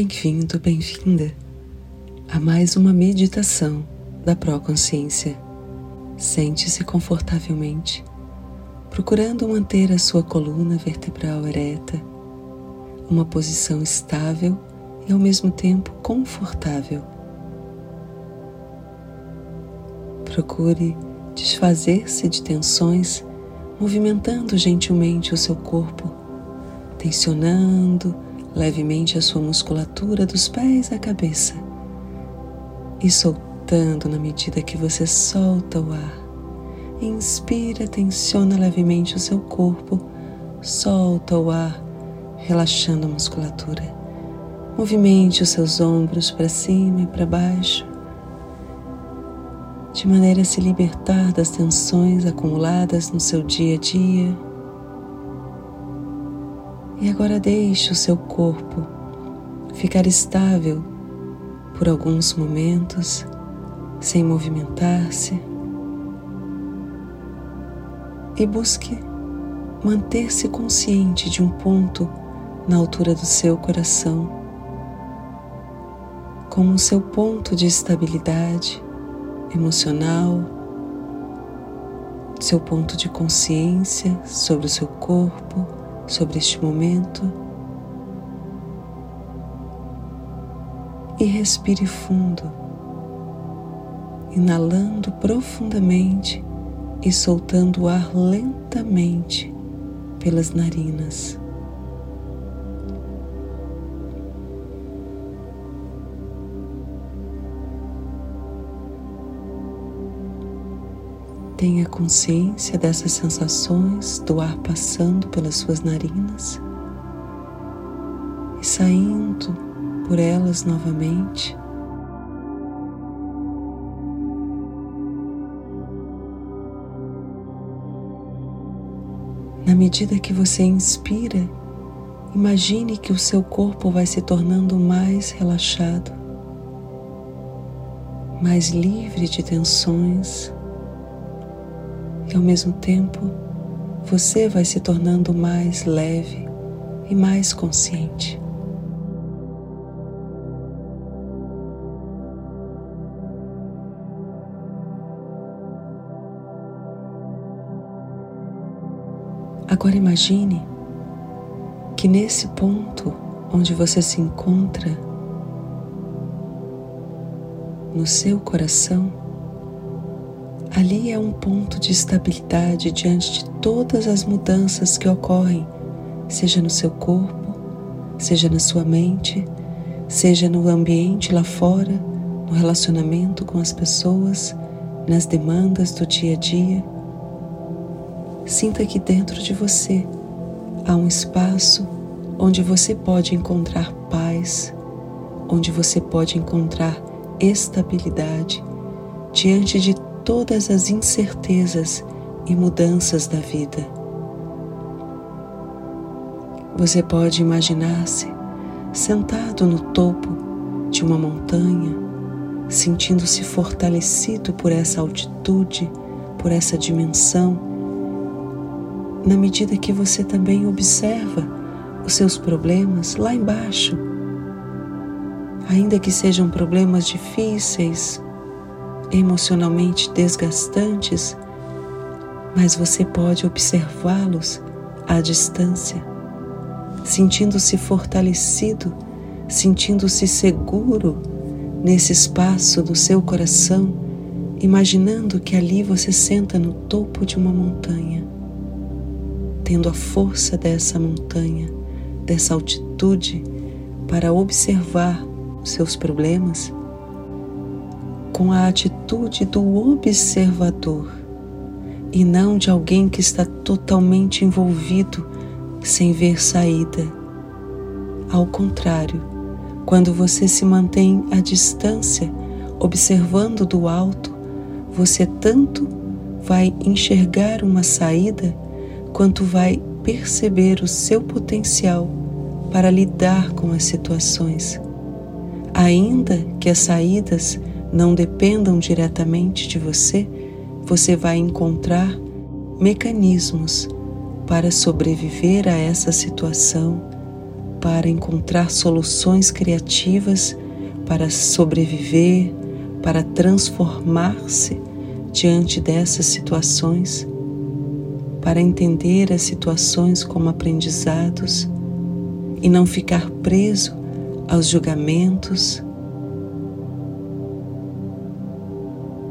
Bem-vindo, bem-vinda a mais uma meditação da Proconsciência. Sente-se confortavelmente, procurando manter a sua coluna vertebral ereta, uma posição estável e ao mesmo tempo confortável. Procure desfazer-se de tensões, movimentando gentilmente o seu corpo, tensionando levemente a sua musculatura dos pés à cabeça e soltando na medida que você solta o ar. Inspira, tensiona levemente o seu corpo, solta o ar, relaxando a musculatura. Movimente os seus ombros para cima e para baixo, de maneira a se libertar das tensões acumuladas no seu dia a dia. E agora deixe o seu corpo ficar estável por alguns momentos, sem movimentar-se, e busque manter-se consciente de um ponto na altura do seu coração, como o seu ponto de estabilidade emocional, seu ponto de consciência sobre o seu corpo sobre este momento e respire fundo, inalando profundamente e soltando o ar lentamente pelas narinas. Tenha consciência dessas sensações do ar passando pelas suas narinas e saindo por elas novamente. Na medida que você inspira, imagine que o seu corpo vai se tornando mais relaxado, mais livre de tensões e ao mesmo tempo você vai se tornando mais leve e mais consciente. Agora imagine que nesse ponto onde você se encontra, no seu coração, Ali é um ponto de estabilidade diante de todas as mudanças que ocorrem, seja no seu corpo, seja na sua mente, seja no ambiente lá fora, no relacionamento com as pessoas, nas demandas do dia a dia. Sinta que dentro de você há um espaço onde você pode encontrar paz, onde você pode encontrar estabilidade diante de todas as incertezas e mudanças da vida. Você pode imaginar-se sentado no topo de uma montanha, sentindo-se fortalecido por essa altitude, por essa dimensão, na medida que você também observa os seus problemas lá embaixo. Ainda que sejam problemas difíceis, emocionalmente desgastantes, mas você pode observá-los à distância, sentindo-se fortalecido, sentindo-se seguro nesse espaço do seu coração, imaginando que ali você senta no topo de uma montanha, tendo a força dessa montanha, dessa altitude para observar seus problemas com a atitude do observador e não de alguém que está totalmente envolvido sem ver saída. Ao contrário, quando você se mantém à distância, observando do alto, você tanto vai enxergar uma saída quanto vai perceber o seu potencial para lidar com as situações. Ainda que as saídas não dependam diretamente de você, você vai encontrar mecanismos para sobreviver a essa situação, para encontrar soluções criativas para sobreviver, para transformar-se diante dessas situações, para entender as situações como aprendizados e não ficar preso aos julgamentos.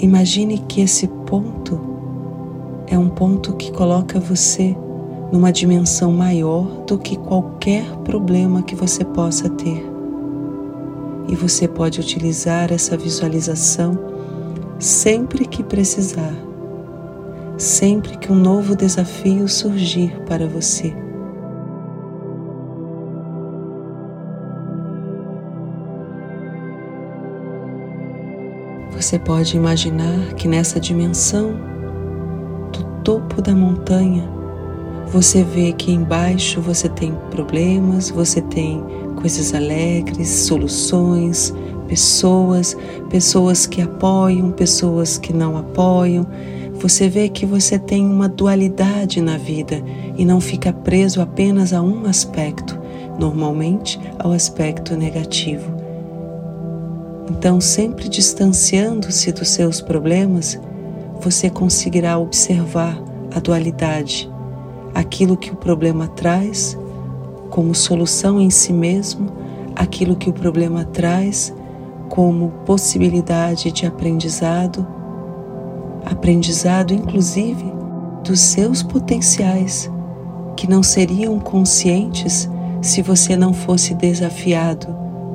Imagine que esse ponto é um ponto que coloca você numa dimensão maior do que qualquer problema que você possa ter. E você pode utilizar essa visualização sempre que precisar, sempre que um novo desafio surgir para você. Você pode imaginar que nessa dimensão do topo da montanha você vê que embaixo você tem problemas, você tem coisas alegres, soluções, pessoas, pessoas que apoiam, pessoas que não apoiam. Você vê que você tem uma dualidade na vida e não fica preso apenas a um aspecto, normalmente ao aspecto negativo. Então, sempre distanciando-se dos seus problemas, você conseguirá observar a dualidade aquilo que o problema traz como solução em si mesmo, aquilo que o problema traz como possibilidade de aprendizado, aprendizado inclusive dos seus potenciais, que não seriam conscientes se você não fosse desafiado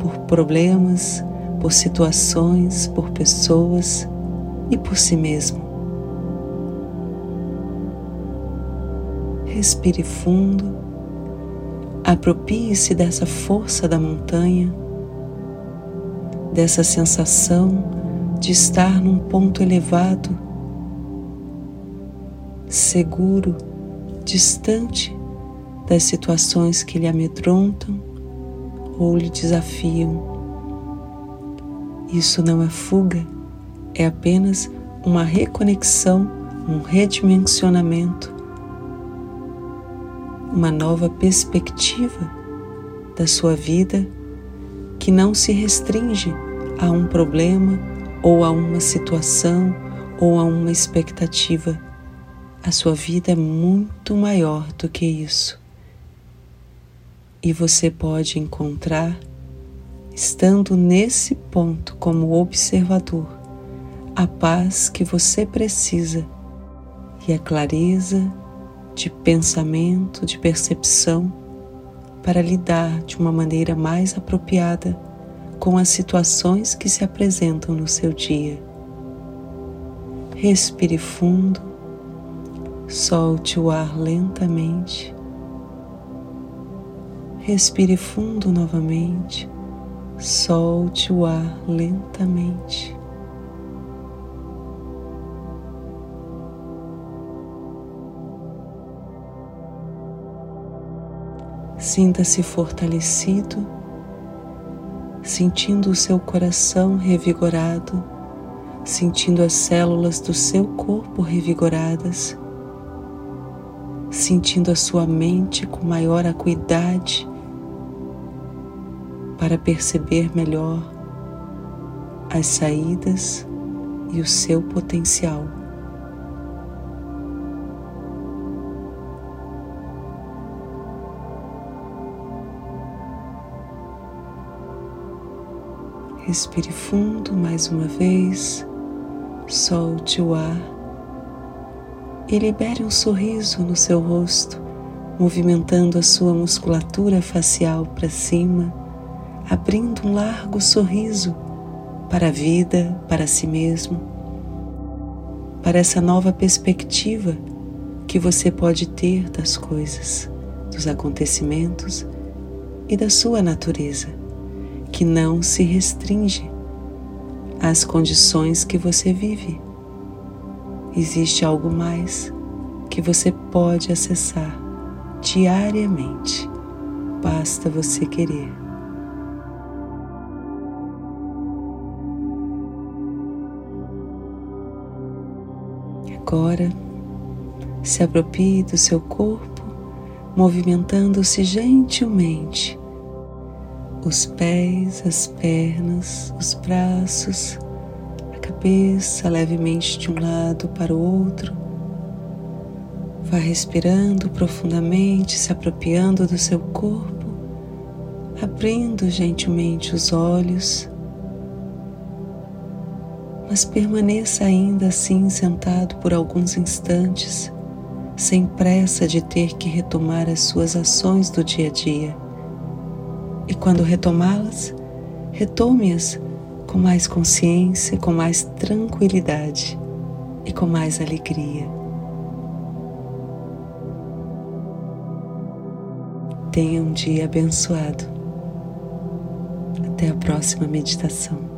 por problemas, por situações, por pessoas e por si mesmo. Respire fundo, apropie-se dessa força da montanha, dessa sensação de estar num ponto elevado, seguro, distante das situações que lhe amedrontam ou lhe desafiam. Isso não é fuga, é apenas uma reconexão, um redimensionamento uma nova perspectiva da sua vida que não se restringe a um problema ou a uma situação ou a uma expectativa. A sua vida é muito maior do que isso. E você pode encontrar, estando nesse ponto como observador, a paz que você precisa e a clareza de pensamento, de percepção, para lidar de uma maneira mais apropriada com as situações que se apresentam no seu dia. Respire fundo, solte o ar lentamente. Respire fundo novamente, solte o ar lentamente. Sinta-se fortalecido, sentindo o seu coração revigorado, sentindo as células do seu corpo revigoradas, sentindo a sua mente com maior acuidade para perceber melhor as saídas e o seu potencial. Respire fundo mais uma vez, solte o ar e libere um sorriso no seu rosto, movimentando a sua musculatura facial para cima, abrindo um largo sorriso para a vida, para si mesmo, para essa nova perspectiva que você pode ter das coisas, dos acontecimentos e da sua natureza que não se restringe às condições que você vive. Existe algo mais que você pode acessar diariamente. Basta você querer. Agora, se aproprie do seu corpo, movimentando-se gentilmente os pés, as pernas, os braços, a cabeça levemente de um lado para o outro. Vá respirando profundamente, se apropriando do seu corpo, abrindo gentilmente os olhos mas permaneça ainda assim sentado por alguns instantes, sem pressa de ter que retomar as suas ações do dia a dia. E quando retomá-las, retome-as com mais consciência, com mais tranquilidade e com mais alegria. Tenha um dia abençoado. Até a próxima meditação.